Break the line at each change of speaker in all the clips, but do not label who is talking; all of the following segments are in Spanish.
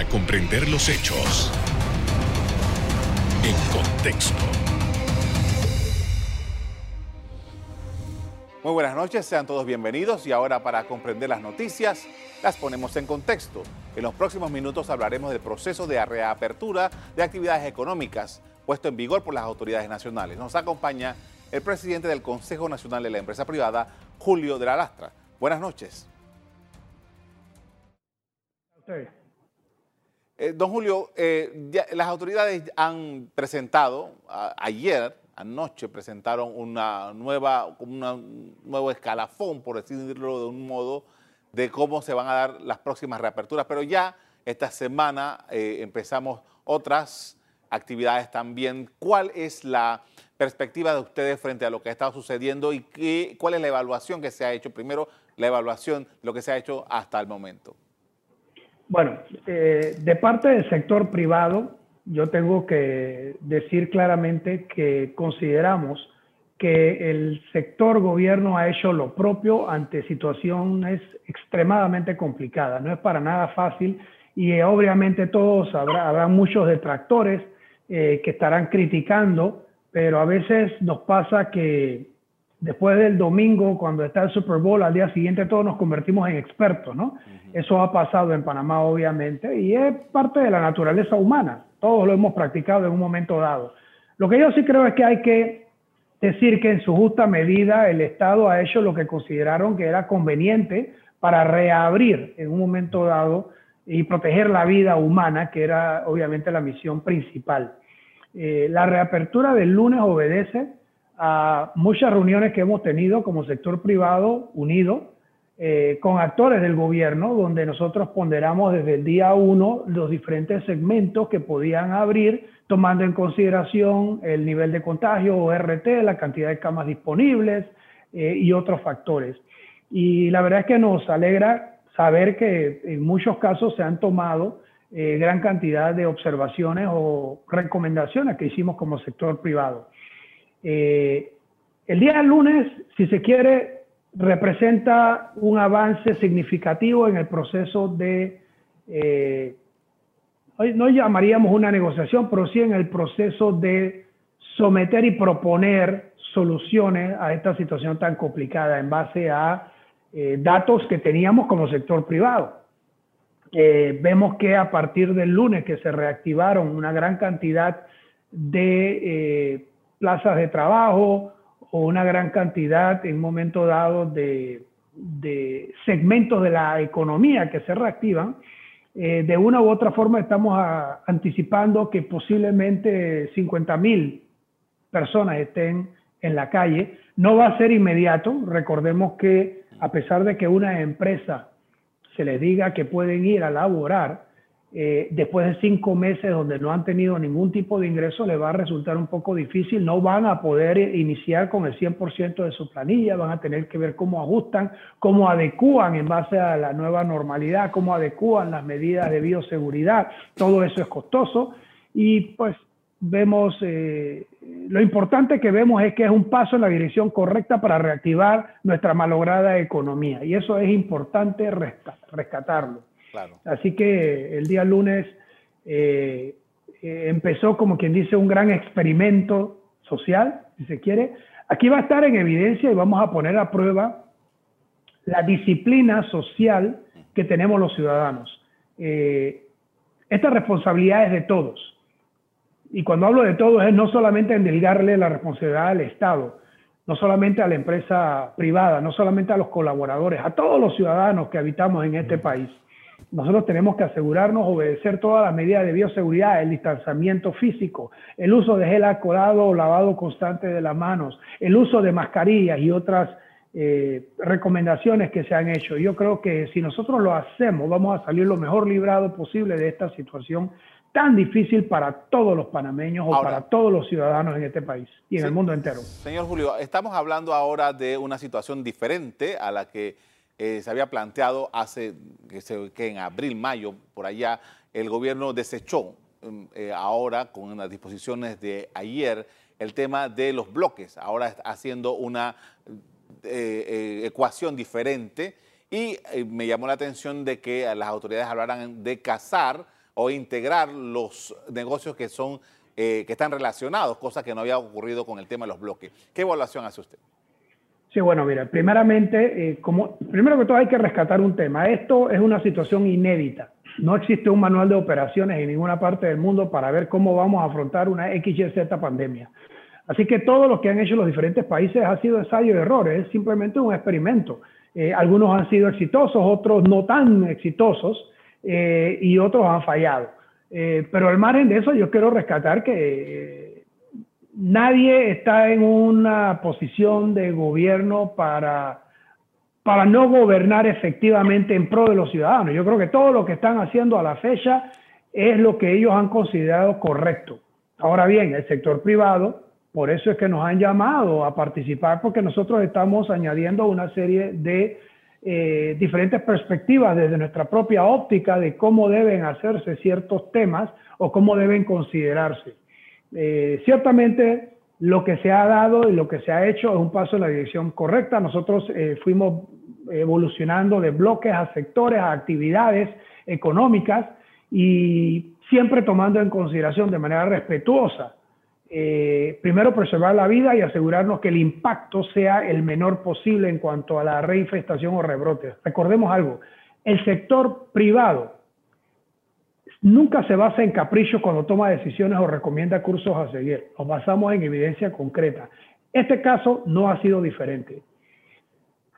para comprender los hechos en contexto.
Muy buenas noches, sean todos bienvenidos y ahora para comprender las noticias las ponemos en contexto. En los próximos minutos hablaremos del proceso de reapertura de actividades económicas puesto en vigor por las autoridades nacionales. Nos acompaña el presidente del Consejo Nacional de la Empresa Privada, Julio de la Lastra. Buenas noches. Eh, don Julio, eh, las autoridades han presentado ayer, anoche, presentaron una nueva, un nuevo escalafón, por decirlo de un modo, de cómo se van a dar las próximas reaperturas, pero ya esta semana eh, empezamos otras actividades también. ¿Cuál es la perspectiva de ustedes frente a lo que ha estado sucediendo y qué, cuál es la evaluación que se ha hecho? Primero, la evaluación, lo que se ha hecho hasta el momento.
Bueno, eh, de parte del sector privado, yo tengo que decir claramente que consideramos que el sector gobierno ha hecho lo propio ante situaciones extremadamente complicadas. No es para nada fácil y obviamente todos habrá, habrá muchos detractores eh, que estarán criticando, pero a veces nos pasa que después del domingo, cuando está el Super Bowl, al día siguiente todos nos convertimos en expertos, ¿no? Eso ha pasado en Panamá, obviamente, y es parte de la naturaleza humana. Todos lo hemos practicado en un momento dado. Lo que yo sí creo es que hay que decir que en su justa medida el Estado ha hecho lo que consideraron que era conveniente para reabrir en un momento dado y proteger la vida humana, que era obviamente la misión principal. Eh, la reapertura del lunes obedece a muchas reuniones que hemos tenido como sector privado unido eh, con actores del gobierno, donde nosotros ponderamos desde el día uno los diferentes segmentos que podían abrir, tomando en consideración el nivel de contagio o RT, la cantidad de camas disponibles eh, y otros factores. Y la verdad es que nos alegra saber que en muchos casos se han tomado eh, gran cantidad de observaciones o recomendaciones que hicimos como sector privado. Eh, el día lunes, si se quiere, representa un avance significativo en el proceso de, eh, no llamaríamos una negociación, pero sí en el proceso de someter y proponer soluciones a esta situación tan complicada en base a datos que teníamos como sector privado. Eh, vemos que a partir del lunes que se reactivaron una gran cantidad de eh, plazas de trabajo o una gran cantidad en un momento dado de, segmentos de la economía que se reactivan, eh, de una u otra forma estamos anticipando que posiblemente 50 mil personas estén en la calle. No va a ser inmediato. Recordemos que a pesar de que una empresa se les diga que pueden ir a laborar, eh, después de cinco meses donde no han tenido ningún tipo de ingreso, les va a resultar un poco difícil. No van a poder iniciar con el 100% de su planilla, van a tener que ver cómo ajustan, cómo adecúan en base a la nueva normalidad, cómo adecúan las medidas de bioseguridad. Todo eso es costoso y pues vemos, eh, lo importante que vemos es que es un paso en la dirección correcta para reactivar nuestra malograda economía y eso es importante rescatarlo. Así que el día lunes eh, eh, empezó como quien dice un gran experimento social, si se quiere. Aquí va a estar en evidencia y vamos a poner a prueba la disciplina social que tenemos los ciudadanos. esta responsabilidad es de todos y cuando hablo de todo es no solamente en delegarle la responsabilidad al Estado, no solamente a la empresa privada, no solamente a los colaboradores, a todos los ciudadanos que habitamos en este país. Nosotros tenemos que asegurarnos obedecer todas las medidas de bioseguridad, el distanciamiento físico, el uso de gel alcoholado o lavado constante de las manos, el uso de mascarillas y otras eh, recomendaciones que se han hecho. Yo creo que si nosotros lo hacemos, vamos a salir lo mejor librado posible de esta situación tan difícil para todos los panameños o para todos los ciudadanos en este país y en el mundo entero.
Señor Julio, estamos hablando ahora de una situación diferente a la que eh, se había planteado hace, que, en abril, mayo, por allá, el gobierno desechó mm, eh, ahora con las disposiciones de ayer el tema de los bloques, ahora haciendo una eh, ecuación diferente y me llamó la atención de que las autoridades hablaran de cazar o integrar los negocios que son que están relacionados, cosa que no había ocurrido con el tema de los bloques. ¿Qué evaluación hace usted?
Sí, bueno, mira, primeramente, eh, como, primero que todo hay que rescatar un tema. Esto es una situación inédita. No existe un manual de operaciones en ninguna parte del mundo para ver cómo vamos a afrontar una XYZ pandemia. Así que todo lo que han hecho los diferentes países ha sido ensayo y errores, es simplemente un experimento. Eh, algunos han sido exitosos, otros no tan exitosos y otros han fallado. Eh, pero al margen de eso, yo quiero rescatar que eh, nadie está en una posición de gobierno para, para no gobernar efectivamente en pro de los ciudadanos. Yo creo que todo lo que están haciendo a la fecha es lo que ellos han considerado correcto. Ahora bien, el sector privado, por eso es que nos han llamado a participar, porque nosotros estamos añadiendo una serie de eh, diferentes perspectivas desde nuestra propia óptica de cómo deben hacerse ciertos temas o cómo deben considerarse. Eh, ciertamente lo que se ha dado y lo que se ha hecho es un paso en la dirección correcta. Nosotros eh, fuimos evolucionando de bloques a sectores, a actividades económicas y siempre tomando en consideración de manera respetuosa eh, primero preservar la vida y asegurarnos que el impacto sea el menor posible en cuanto a la reinfestación o rebrotes. Recordemos algo, el sector privado nunca se basa en caprichos cuando toma decisiones o recomienda cursos a seguir. Nos basamos en evidencia concreta. Este caso no ha sido diferente.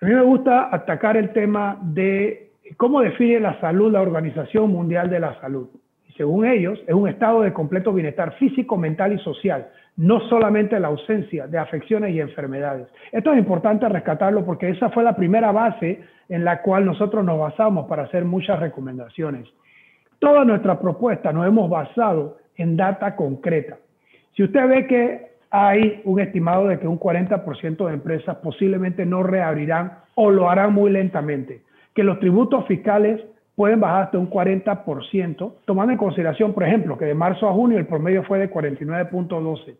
A mí me gusta atacar el tema de cómo define la salud la Organización Mundial de la Salud según ellos, es un estado de completo bienestar físico, mental y social, no solamente la ausencia de afecciones y enfermedades. Esto es importante rescatarlo porque esa fue la primera base en la cual nosotros nos basamos para hacer muchas recomendaciones. Toda nuestra propuesta nos hemos basado en data concreta. Si usted ve que hay un estimado de que un 40% de empresas posiblemente no reabrirán o lo harán muy lentamente, que los tributos fiscales pueden bajar hasta un 40%, tomando en consideración, por ejemplo, que de marzo a junio el promedio fue de 49.12,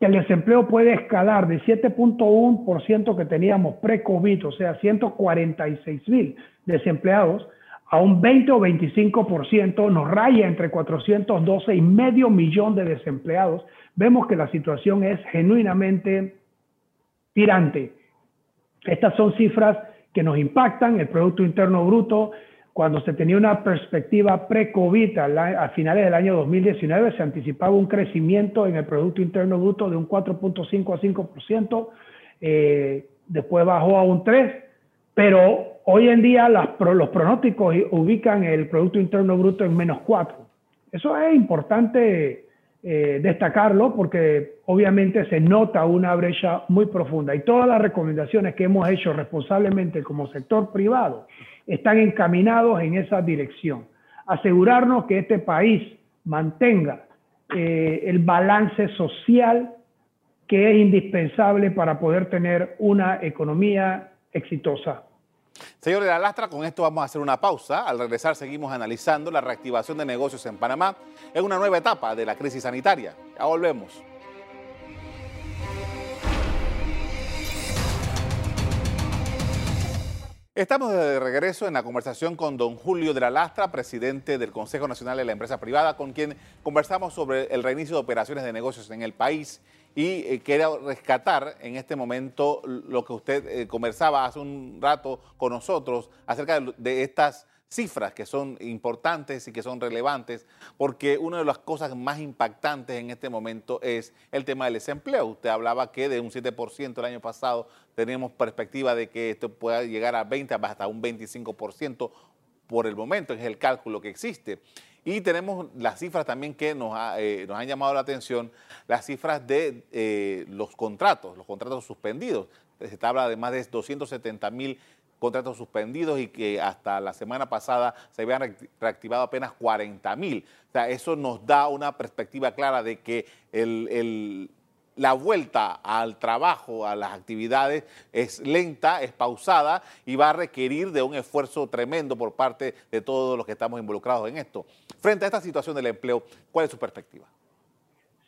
que el desempleo puede escalar de 7.1% que teníamos pre-COVID, o sea, 146 mil desempleados, a un 20 o 25%, nos raya entre 412 y medio millón de desempleados, vemos que la situación es genuinamente tirante. Estas son cifras que nos impactan, el Producto Interno Bruto cuando se tenía una perspectiva pre-COVID a, finales del año 2019, se anticipaba un crecimiento en el Producto Interno Bruto de un 4.5 a 5%, eh, después bajó a un 3%, pero hoy en día los pronósticos ubican el Producto Interno Bruto en menos 4%. Eso es importante eh, destacarlo porque obviamente se nota una brecha muy profunda y todas las recomendaciones que hemos hecho responsablemente como sector privado están encaminados en esa dirección. Asegurarnos que este país mantenga eh, el balance social que es indispensable para poder tener una economía exitosa.
Señor de la Lastra, con esto vamos a hacer una pausa. Al regresar seguimos analizando la reactivación de negocios en Panamá en una nueva etapa de la crisis sanitaria. Ya volvemos. Estamos de regreso en la conversación con don Julio de la Lastra, presidente del Consejo Nacional de la Empresa Privada, con quien conversamos sobre el reinicio de operaciones de negocios en el país y eh, quiero rescatar en este momento lo que usted eh, conversaba hace un rato con nosotros acerca de estas cifras que son importantes y que son relevantes, porque una de las cosas más impactantes en este momento es el tema del desempleo. Usted hablaba que de un 7% el año pasado tenemos perspectiva de que esto pueda llegar a 20, hasta un 25% por el momento, es el cálculo que existe. Y tenemos las cifras también que nos, eh, han llamado la atención, las cifras de eh, los contratos, los contratos suspendidos. Se habla de más de 270 mil contratos suspendidos y que hasta la semana pasada se habían reactivado apenas 40 mil. O sea, eso nos da una perspectiva clara de que la vuelta al trabajo, a las actividades, es lenta, es pausada y va a requerir de un esfuerzo tremendo por parte de todos los que estamos involucrados en esto. Frente a esta situación del empleo, ¿cuál es su perspectiva?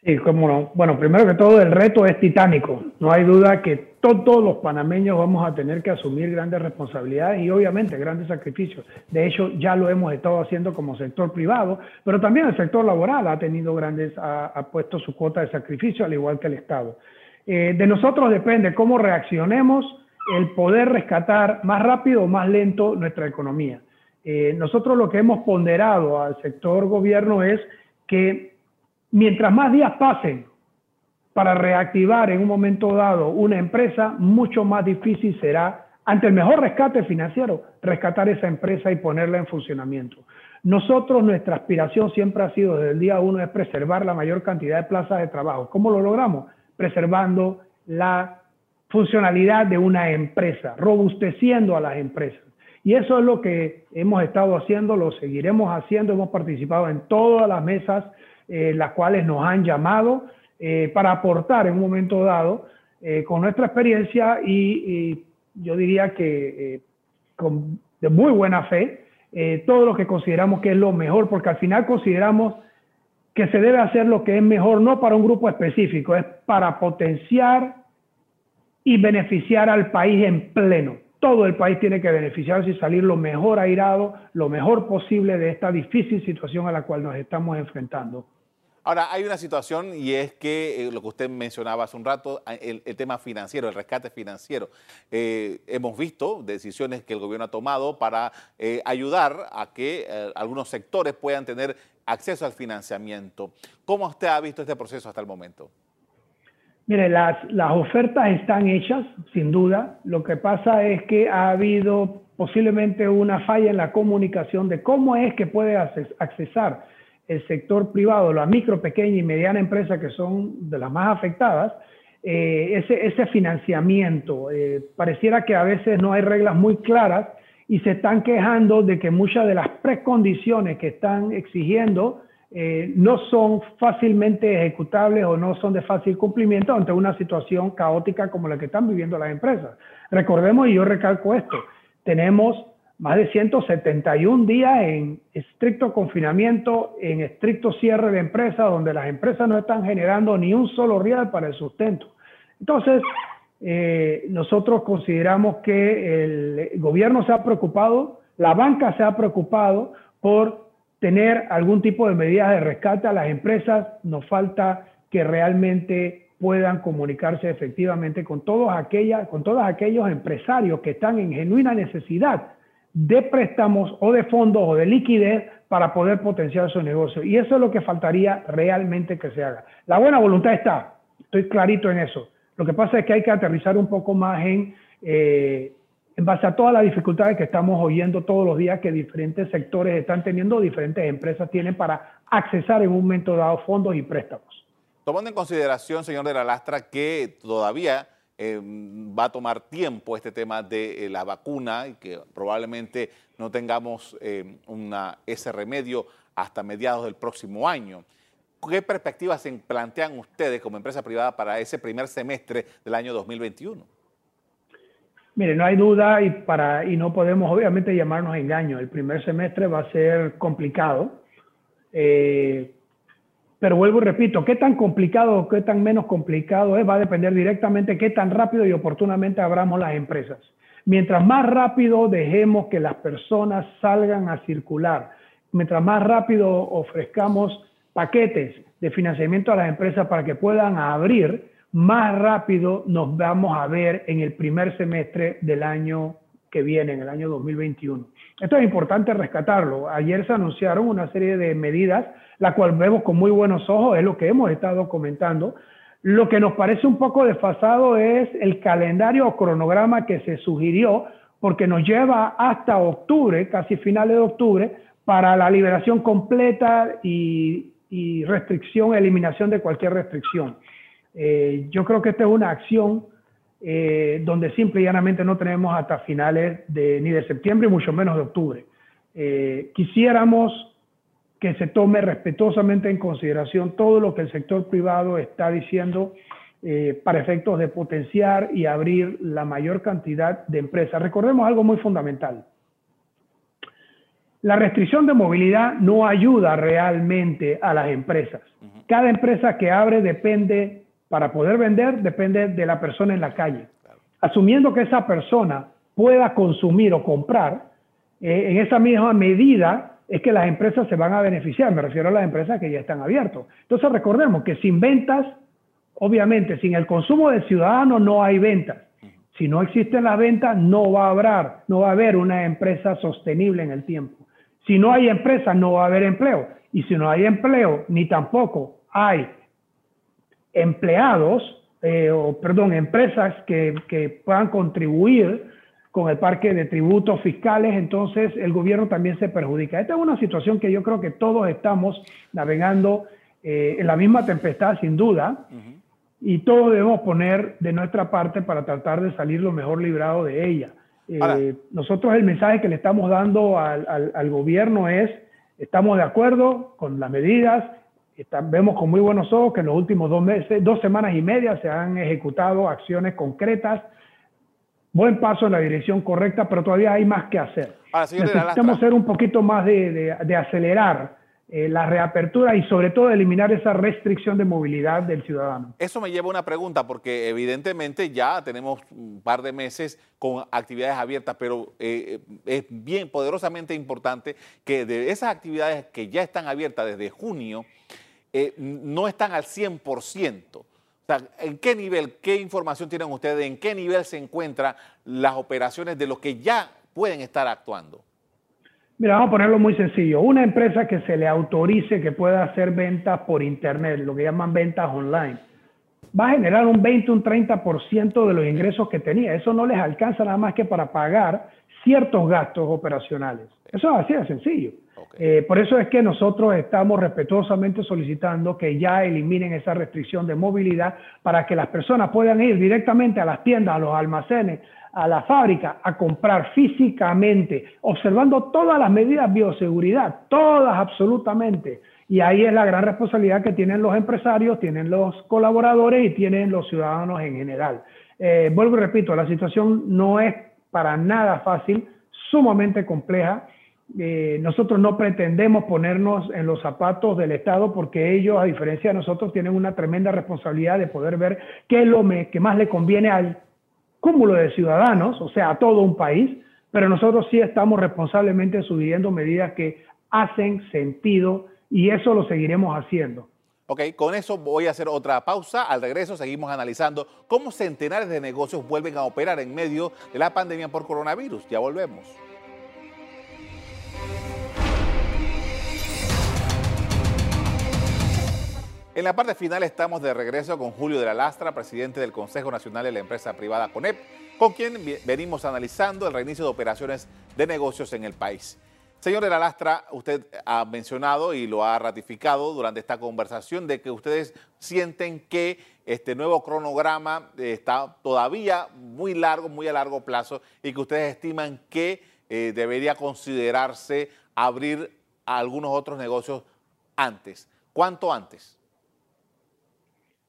Sí, cómo no. Bueno, primero que todo, el reto es titánico. No hay duda que todos los panameños vamos a tener que asumir grandes responsabilidades y obviamente grandes sacrificios. De hecho, ya lo hemos estado haciendo como sector privado, pero también el sector laboral ha tenido grandes, ha, puesto su cuota de sacrificio, al igual que el Estado. Eh, de nosotros depende cómo reaccionemos el poder rescatar más rápido o más lento nuestra economía. Eh, nosotros lo que hemos ponderado al sector gobierno es que mientras más días pasen para reactivar en un momento dado una empresa, mucho más difícil será, ante el mejor rescate financiero, rescatar esa empresa y ponerla en funcionamiento. Nosotros, nuestra aspiración siempre ha sido desde el día uno es preservar la mayor cantidad de plazas de trabajo. ¿Cómo lo logramos? Preservando la funcionalidad de una empresa, robusteciendo a las empresas. Y eso es lo que hemos estado haciendo, lo seguiremos haciendo, hemos participado en todas las mesas eh, las cuales nos han llamado eh, para aportar en un momento dado eh, con nuestra experiencia y, yo diría que con, de muy buena fe todo lo que consideramos que es lo mejor, porque al final consideramos que se debe hacer lo que es mejor no para un grupo específico, es para potenciar y beneficiar al país en pleno. Todo el país tiene que beneficiarse y salir lo mejor airado, lo mejor posible de esta difícil situación a la cual nos estamos enfrentando.
Ahora, hay una situación y es que eh, lo que usted mencionaba hace un rato, el, tema financiero, el rescate financiero. Eh, hemos visto decisiones que el gobierno ha tomado para eh, ayudar a que algunos sectores puedan tener acceso al financiamiento. ¿Cómo usted ha visto este proceso hasta el momento?
Mire, las, las ofertas están hechas, sin duda. Lo que pasa es que ha habido posiblemente una falla en la comunicación de cómo es que puede accesar el sector privado, la micro, pequeña y mediana empresa que son de las más afectadas, eh, ese, ese, financiamiento. Eh, pareciera que a veces no hay reglas muy claras y se están quejando de que muchas de las precondiciones que están exigiendo eh, no son fácilmente ejecutables o no son de fácil cumplimiento ante una situación caótica como la que están viviendo las empresas. Recordemos, y yo recalco esto, tenemos más de 171 días en estricto confinamiento, en estricto cierre de empresas, donde las empresas no están generando ni un solo real para el sustento. Entonces, eh, nosotros consideramos que el gobierno se ha preocupado, la banca se ha preocupado por tener algún tipo de medidas de rescate a las empresas. Nos falta que realmente puedan comunicarse efectivamente con todos, aquellas, con todos aquellos empresarios que están en genuina necesidad de préstamos o de fondos o de liquidez para poder potenciar su negocio. Y eso es lo que faltaría realmente que se haga. La buena voluntad está, estoy clarito en eso. Lo que pasa es que hay que aterrizar un poco más en, eh, en base a todas las dificultades que estamos oyendo todos los días que diferentes sectores están teniendo, diferentes empresas tienen para accesar en un momento dado fondos y préstamos.
Tomando en consideración, señor de la Lastra, que todavía Em, va a tomar tiempo este tema de eh, la vacuna y que probablemente no tengamos em, ese remedio hasta mediados del próximo año. ¿Qué perspectivas se plantean ustedes como empresa privada para ese primer semestre del año 2021?
Mire, no hay duda y, para, y no podemos obviamente llamarnos engaño. El primer semestre va a ser complicado. Eh, pero vuelvo y repito, qué tan complicado o qué tan menos complicado es va a depender directamente qué tan rápido y oportunamente abramos las empresas. Mientras más rápido dejemos que las personas salgan a circular, mientras más rápido ofrezcamos paquetes de financiamiento a las empresas para que puedan abrir, más rápido nos vamos a ver en el primer semestre del año que viene, en el año 2021. Esto es importante rescatarlo. Ayer se anunciaron una serie de medidas la cual vemos con muy buenos ojos, es lo que hemos estado comentando. Lo que nos parece un poco desfasado es el calendario o cronograma que se sugirió, porque nos lleva hasta octubre, casi finales de octubre, para la liberación completa y, restricción, eliminación de cualquier restricción. Eh, yo creo que esta es una acción eh, donde simple y llanamente no tenemos hasta finales de, ni de septiembre y mucho menos de octubre. Eh, quisiéramos que se tome respetuosamente en consideración todo lo que el sector privado está diciendo eh, para efectos de potenciar y abrir la mayor cantidad de empresas. Recordemos algo muy fundamental. La restricción de movilidad no ayuda realmente a las empresas. Cada empresa que abre depende, para poder vender, depende de la persona en la calle. Asumiendo que esa persona pueda consumir o comprar, eh, en esa misma medida es que las empresas se van a beneficiar. Me refiero a las empresas que ya están abiertas. Entonces recordemos que sin ventas, obviamente, sin el consumo del ciudadano no hay ventas. Si no existen las ventas, no va a haber, no va a haber una empresa sostenible en el tiempo. Si no hay empresa, no va a haber empleo. Y si no hay empleo, ni tampoco hay empleados, eh, o perdón, empresas que, que puedan contribuir con el parque de tributos fiscales, entonces el gobierno también se perjudica. Esta es una situación que yo creo que todos estamos navegando eh, en la misma tempestad, sin duda, y todos debemos poner de nuestra parte para tratar de salir lo mejor librado de ella. Eh, nosotros el mensaje que le estamos dando al, al, gobierno es, estamos de acuerdo con las medidas, vemos con muy buenos ojos que en los últimos dos meses, dos semanas y media se han ejecutado acciones concretas buen paso en la dirección correcta, pero todavía hay más que hacer. Necesitamos ser un poquito más de, acelerar eh, la reapertura y sobre todo eliminar esa restricción de movilidad del ciudadano.
Eso me lleva a una pregunta, porque evidentemente ya tenemos un par de meses con actividades abiertas, pero eh, es bien poderosamente importante que de esas actividades que ya están abiertas desde junio, eh, no están al 100%. ¿En qué nivel, qué información tienen ustedes, en qué nivel se encuentran las operaciones de los que ya pueden estar actuando?
Mira, vamos a ponerlo muy sencillo. Una empresa que se le autorice que pueda hacer ventas por Internet, lo que llaman ventas online, va a generar un 20, un 30% de los ingresos que tenía. Eso no les alcanza nada más que para pagar ciertos gastos operacionales. Eso es así de sencillo. Eh, por eso es que nosotros estamos respetuosamente solicitando que ya eliminen esa restricción de movilidad para que las personas puedan ir directamente a las tiendas, a los almacenes, a la fábrica a comprar físicamente, observando todas las medidas de bioseguridad, todas absolutamente. Y ahí es la gran responsabilidad que tienen los empresarios, tienen los colaboradores y tienen los ciudadanos en general. Eh, vuelvo y repito, la situación no es para nada fácil, sumamente compleja. Eh, nosotros no pretendemos ponernos en los zapatos del Estado porque ellos, a diferencia de nosotros, tienen una tremenda responsabilidad de poder ver qué es lo que más le conviene al cúmulo de ciudadanos, o sea, a todo un país, pero nosotros sí estamos responsablemente subiendo medidas que hacen sentido y eso lo seguiremos haciendo.
Ok, con eso voy a hacer otra pausa. Al regreso seguimos analizando cómo centenares de negocios vuelven a operar en medio de la pandemia por coronavirus. Ya volvemos. En la parte final estamos de regreso con Julio de la Lastra, presidente del Consejo Nacional de la Empresa Privada CONEP, con quien venimos analizando el reinicio de operaciones de negocios en el país. Señor de la Lastra, usted ha mencionado y lo ha ratificado durante esta conversación de que ustedes sienten que este nuevo cronograma está todavía muy largo, muy a largo plazo y que ustedes estiman que eh, debería considerarse abrir algunos otros negocios antes. ¿Cuánto antes?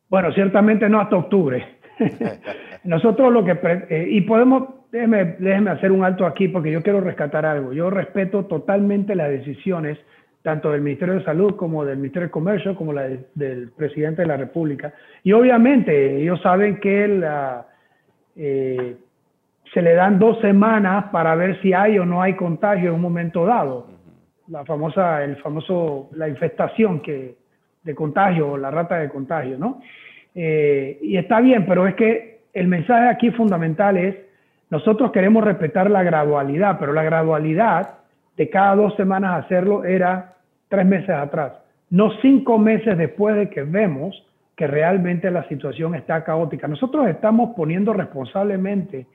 Bueno, ciertamente no hasta octubre. Nosotros lo que... Eh, y podemos, déjeme, déjeme hacer un alto aquí porque yo quiero rescatar algo. Yo respeto totalmente las decisiones tanto del Ministerio de Salud como del Ministerio de Comercio, como la del presidente de la República. Y obviamente ellos saben que la, eh, se le dan dos semanas para ver si hay o no hay contagio en un momento dado. La famosa, el famoso, la infestación que, de contagio la rata de contagio, ¿no? Eh, y está bien, pero es que el mensaje aquí fundamental es, nosotros queremos respetar la gradualidad, pero la gradualidad de cada dos semanas hacerlo era tres meses atrás, no cinco meses después de que vemos que realmente la situación está caótica. Nosotros estamos poniendo responsablemente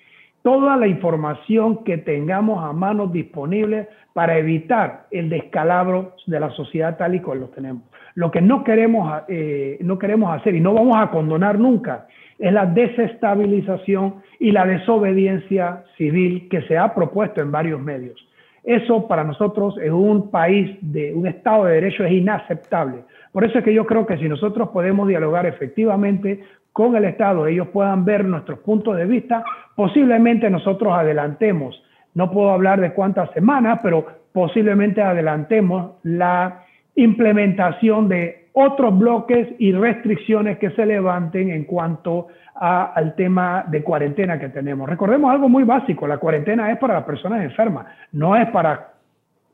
toda la información que tengamos a mano disponible para evitar el descalabro de la sociedad tal y como lo tenemos. Lo que no queremos, eh, no queremos hacer y no vamos a condonar nunca es la desestabilización y la desobediencia civil que se ha propuesto en varios medios. Eso para nosotros en un país de un Estado de Derecho es inaceptable. Por eso es que yo creo que si nosotros podemos dialogar efectivamente con el Estado, ellos puedan ver nuestros puntos de vista, posiblemente nosotros adelantemos, no puedo hablar de cuántas semanas, pero posiblemente adelantemos la implementación de otros bloques y restricciones que se levanten en cuanto al tema de cuarentena que tenemos. Recordemos algo muy básico, la cuarentena es para las personas enfermas, no es para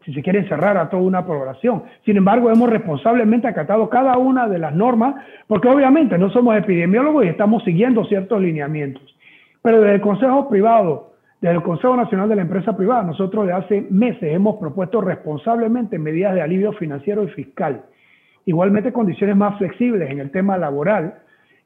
si se quiere encerrar a toda una población. Sin embargo, hemos responsablemente acatado cada una de las normas, porque obviamente no somos epidemiólogos y estamos siguiendo ciertos lineamientos. Pero desde el Consejo Privado, desde el Consejo Nacional de la Empresa Privada, nosotros de hace meses hemos propuesto responsablemente medidas de alivio financiero y fiscal. Igualmente condiciones más flexibles en el tema laboral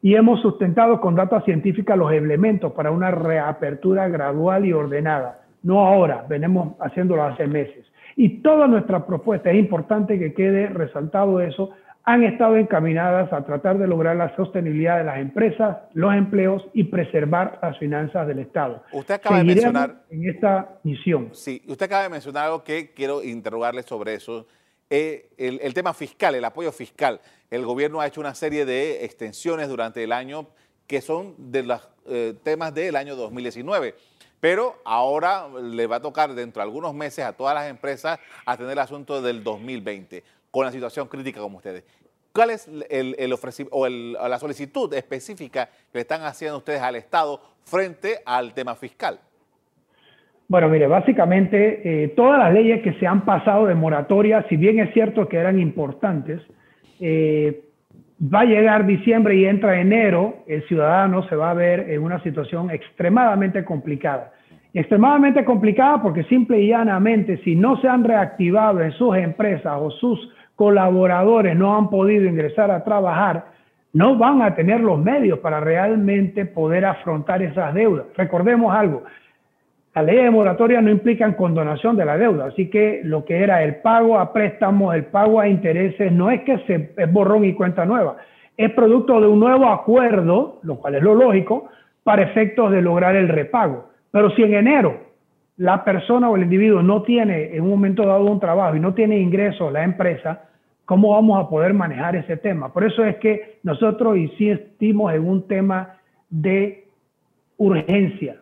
y hemos sustentado con datos científicas los elementos para una reapertura gradual y ordenada. No ahora, venimos haciéndolo hace meses. Y toda nuestra propuesta, es importante que quede resaltado eso, han estado encaminadas a tratar de lograr la sostenibilidad de las empresas, los empleos y preservar las finanzas del Estado.
Usted acaba de mencionar
en esta misión.
Sí, usted acaba de mencionar algo que quiero interrogarle sobre eso. Eh, el, tema fiscal, el apoyo fiscal. El gobierno ha hecho una serie de extensiones durante el año que son de los eh, temas del año 2019. Pero ahora le va a tocar dentro de algunos meses a todas las empresas atender el asunto del 2020 con la situación crítica como ustedes. ¿Cuál es el, el la solicitud específica que están haciendo ustedes al Estado frente al tema fiscal?
Bueno, mire, básicamente eh, todas las leyes que se han pasado de moratoria, si bien es cierto que eran importantes, eh, va a llegar diciembre y entra enero, el ciudadano se va a ver en una situación extremadamente complicada. extremadamente complicada porque simple y llanamente, si no se han reactivado en sus empresas o sus colaboradores no han podido ingresar a trabajar, no van a tener los medios para realmente poder afrontar esas deudas. Recordemos algo, la ley de moratoria no implica condonación de la deuda, así que lo que era el pago a préstamos, el pago a intereses, no es que se es borrón y cuenta nueva, es producto de un nuevo acuerdo, lo cual es lo lógico, para efectos de lograr el repago. Pero si en enero la persona o el individuo no tiene en un momento dado un trabajo y no tiene ingresos la empresa, ¿cómo vamos a poder manejar ese tema? Por eso es que nosotros insistimos en un tema de urgencia.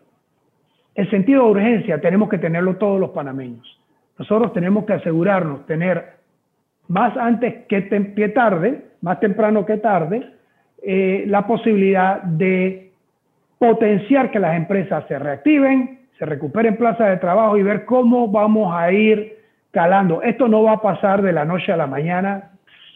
El sentido de urgencia tenemos que tenerlo todos los panameños. Nosotros tenemos que asegurarnos tener más antes que, tarde, más temprano que tarde, eh, la posibilidad de potenciar que las empresas se reactiven, se recuperen plazas de trabajo y ver cómo vamos a ir calando. Esto no va a pasar de la noche a la mañana,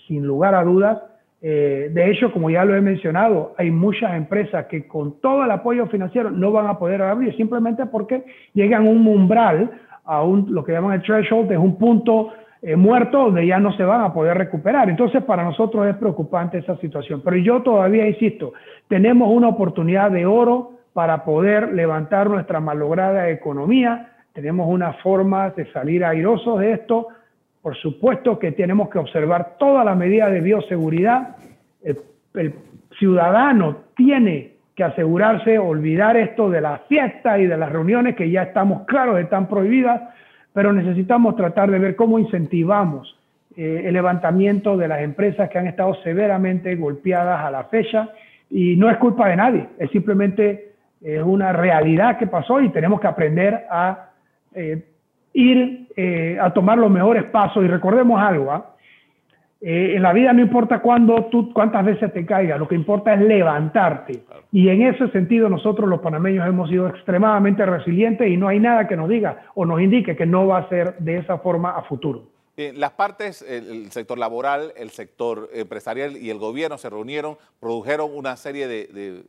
sin lugar a dudas. Eh, de hecho, como ya lo he mencionado, hay muchas empresas que con todo el apoyo financiero no van a poder abrir simplemente porque llegan a un umbral, a un, lo que llaman el threshold, es un punto eh, muerto donde ya no se van a poder recuperar. Entonces, para nosotros es preocupante esa situación. Pero yo todavía insisto, tenemos una oportunidad de oro para poder levantar nuestra malograda economía. Tenemos una forma de salir airosos de esto por supuesto que tenemos que observar todas las medidas de bioseguridad. El, ciudadano tiene que asegurarse, olvidar esto de las fiestas y de las reuniones que ya estamos claros están prohibidas, pero necesitamos tratar de ver cómo incentivamos eh, el levantamiento de las empresas que han estado severamente golpeadas a la fecha y no es culpa de nadie, es simplemente eh, una realidad que pasó y tenemos que aprender a eh, ir eh, a tomar los mejores pasos. Y recordemos algo, ¿ah? eh, en la vida no importa cuándo tú, cuántas veces te caigas, lo que importa es levantarte. Y en ese sentido nosotros los panameños hemos sido extremadamente resilientes y no hay nada que nos diga o nos indique que no va a ser de esa forma a futuro.
las partes, el, sector laboral, el sector empresarial y el gobierno se reunieron, produjeron una serie de, de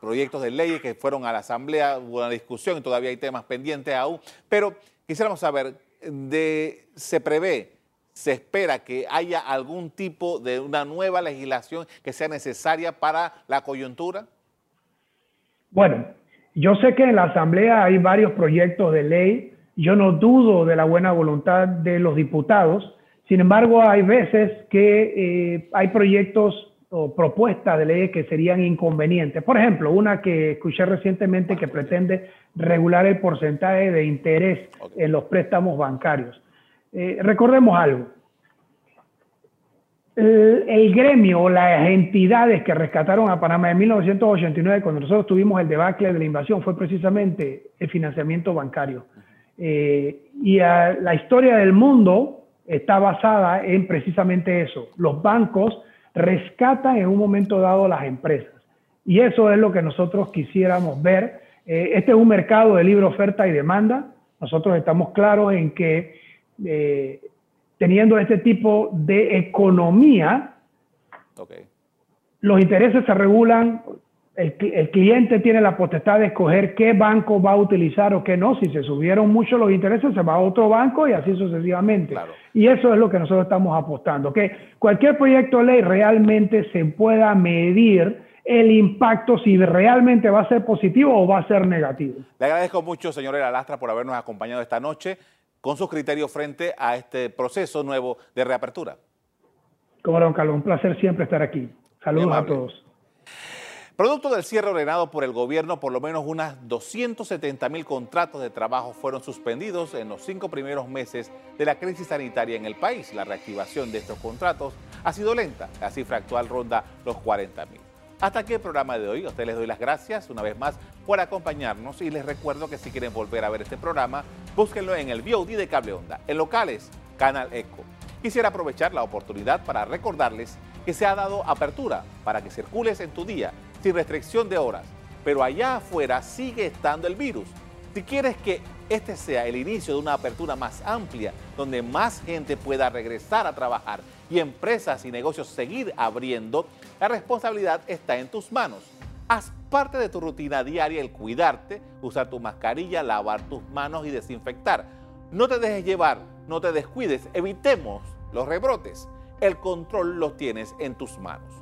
proyectos de leyes que fueron a la Asamblea, hubo una discusión y todavía hay temas pendientes aún, pero Quisiéramos saber, de, ¿se prevé, se espera que haya algún tipo de una nueva legislación que sea necesaria para la coyuntura?
Bueno, yo sé que en la Asamblea hay varios proyectos de ley. Yo no dudo de la buena voluntad de los diputados. Sin embargo, hay veces que eh, hay proyectos o propuestas de leyes que serían inconvenientes. Por ejemplo, una que escuché recientemente que pretende regular el porcentaje de interés en los préstamos bancarios. Eh, recordemos algo. El, el, gremio o las entidades que rescataron a Panamá en 1989, cuando nosotros tuvimos el debacle de la invasión, fue precisamente el financiamiento bancario. Eh, y la historia del mundo está basada en precisamente eso. Los bancos rescatan en un momento dado las empresas. Y eso es lo que nosotros quisiéramos ver. Eh, este es un mercado de libre oferta y demanda. Nosotros estamos claros en que eh, teniendo este tipo de economía, los intereses se regulan el, cliente tiene la potestad de escoger qué banco va a utilizar o qué no. Si se subieron mucho los intereses, se va a otro banco y así sucesivamente. Y eso es lo que nosotros estamos apostando, que cualquier proyecto de ley realmente se pueda medir el impacto si realmente va a ser positivo o va a ser negativo.
Le agradezco mucho, señor Lastra, por habernos acompañado esta noche con sus criterios frente a este proceso nuevo de reapertura.
Como don Carlos, un placer siempre estar aquí. Saludos a todos.
Producto del cierre ordenado por el gobierno, por lo menos unas 270 mil contratos de trabajo fueron suspendidos en los cinco primeros meses de la crisis sanitaria en el país. La reactivación de estos contratos ha sido lenta. La cifra actual ronda los 40 mil. Hasta aquí el programa de hoy. A ustedes les doy las gracias una vez más por acompañarnos y les recuerdo que si quieren volver a ver este programa, búsquenlo en el VOD de Cable Onda, en locales, Canal Eco. Quisiera aprovechar la oportunidad para recordarles que se ha dado apertura para que circules en tu día sin restricción de horas, pero allá afuera sigue estando el virus. Si quieres que este sea el inicio de una apertura más amplia, donde más gente pueda regresar a trabajar y empresas y negocios seguir abriendo, la responsabilidad está en tus manos. Haz parte de tu rutina diaria el cuidarte, usar tu mascarilla, lavar tus manos y desinfectar. No te dejes llevar, no te descuides, evitemos los rebrotes. El control lo tienes en tus manos.